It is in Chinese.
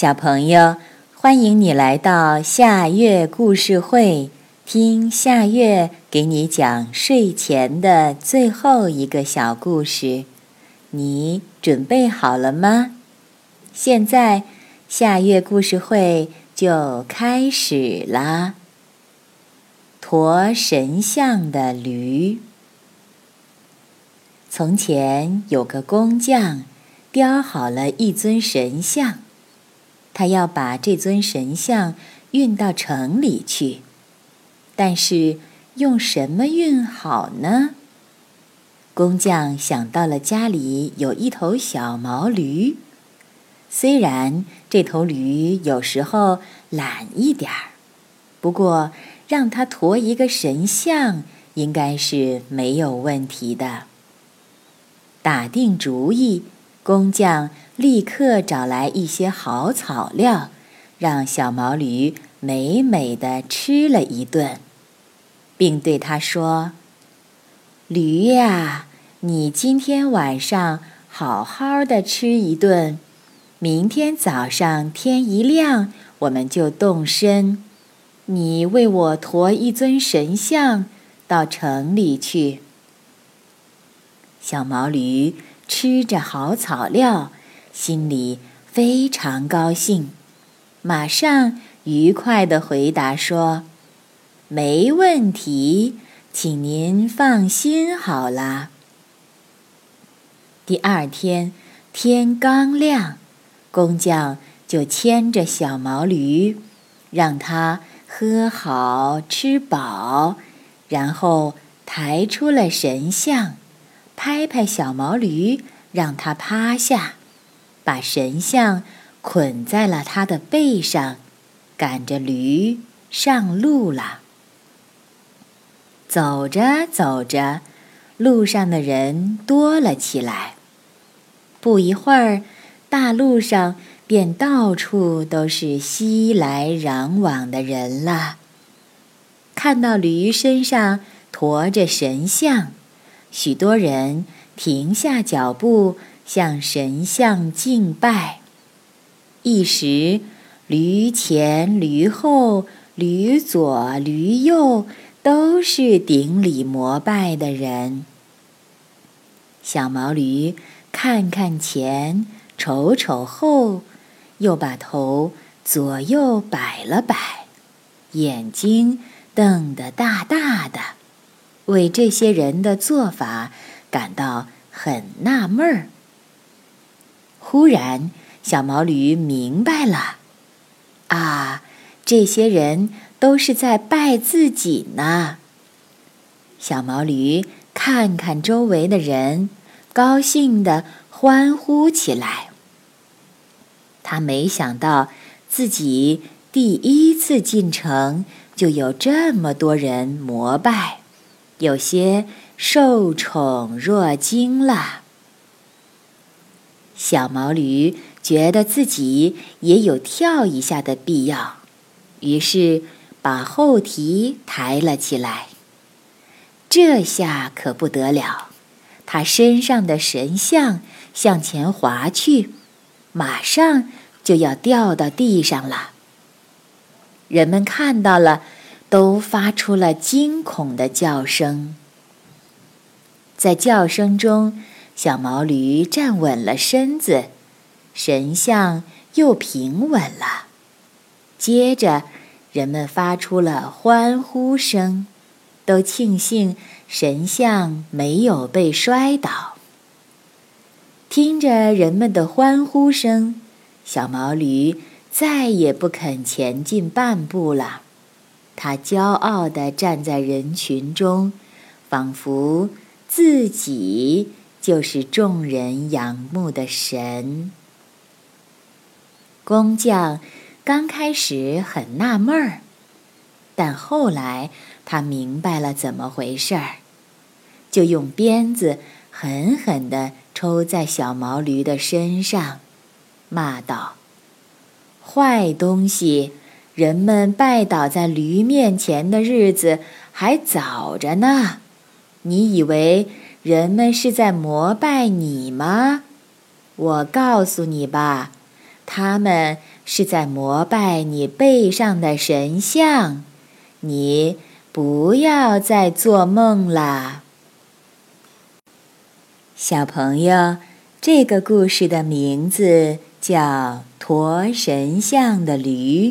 小朋友，欢迎你来到夏月故事会，听夏月给你讲睡前的最后一个小故事。你准备好了吗？现在夏月故事会就开始啦。驮神像的驴。从前有个工匠，雕好了一尊神像。他要把这尊神像运到城里去，但是用什么运好呢？工匠想到了家里有一头小毛驴，虽然这头驴有时候懒一点儿，不过让它驮一个神像应该是没有问题的。打定主意。工匠立刻找来一些好草料，让小毛驴美美的吃了一顿，并对他说：“驴呀，你今天晚上好好的吃一顿，明天早上天一亮，我们就动身。你为我驮一尊神像到城里去。”小毛驴。吃着好草料，心里非常高兴，马上愉快地回答说：“没问题，请您放心好了。”第二天天刚亮，工匠就牵着小毛驴，让它喝好吃饱，然后抬出了神像。拍拍小毛驴，让它趴下，把神像捆在了它的背上，赶着驴上路了。走着走着，路上的人多了起来。不一会儿，大路上便到处都是熙来攘往的人了。看到驴身上驮着神像。许多人停下脚步，向神像敬拜。一时，驴前、驴后、驴左、驴右都是顶礼膜拜的人。小毛驴看看前，瞅瞅后，又把头左右摆了摆，眼睛瞪得大大的。为这些人的做法感到很纳闷儿。忽然，小毛驴明白了：啊，这些人都是在拜自己呢。小毛驴看看周围的人，高兴地欢呼起来。他没想到自己第一次进城就有这么多人膜拜。有些受宠若惊了。小毛驴觉得自己也有跳一下的必要，于是把后蹄抬了起来。这下可不得了，它身上的神像向前滑去，马上就要掉到地上了。人们看到了。都发出了惊恐的叫声。在叫声中，小毛驴站稳了身子，神像又平稳了。接着，人们发出了欢呼声，都庆幸神像没有被摔倒。听着人们的欢呼声，小毛驴再也不肯前进半步了。他骄傲地站在人群中，仿佛自己就是众人仰慕的神。工匠刚开始很纳闷儿，但后来他明白了怎么回事儿，就用鞭子狠狠地抽在小毛驴的身上，骂道：“坏东西！”人们拜倒在驴面前的日子还早着呢，你以为人们是在膜拜你吗？我告诉你吧，他们是在膜拜你背上的神像。你不要再做梦啦，小朋友。这个故事的名字叫《驮神像的驴》，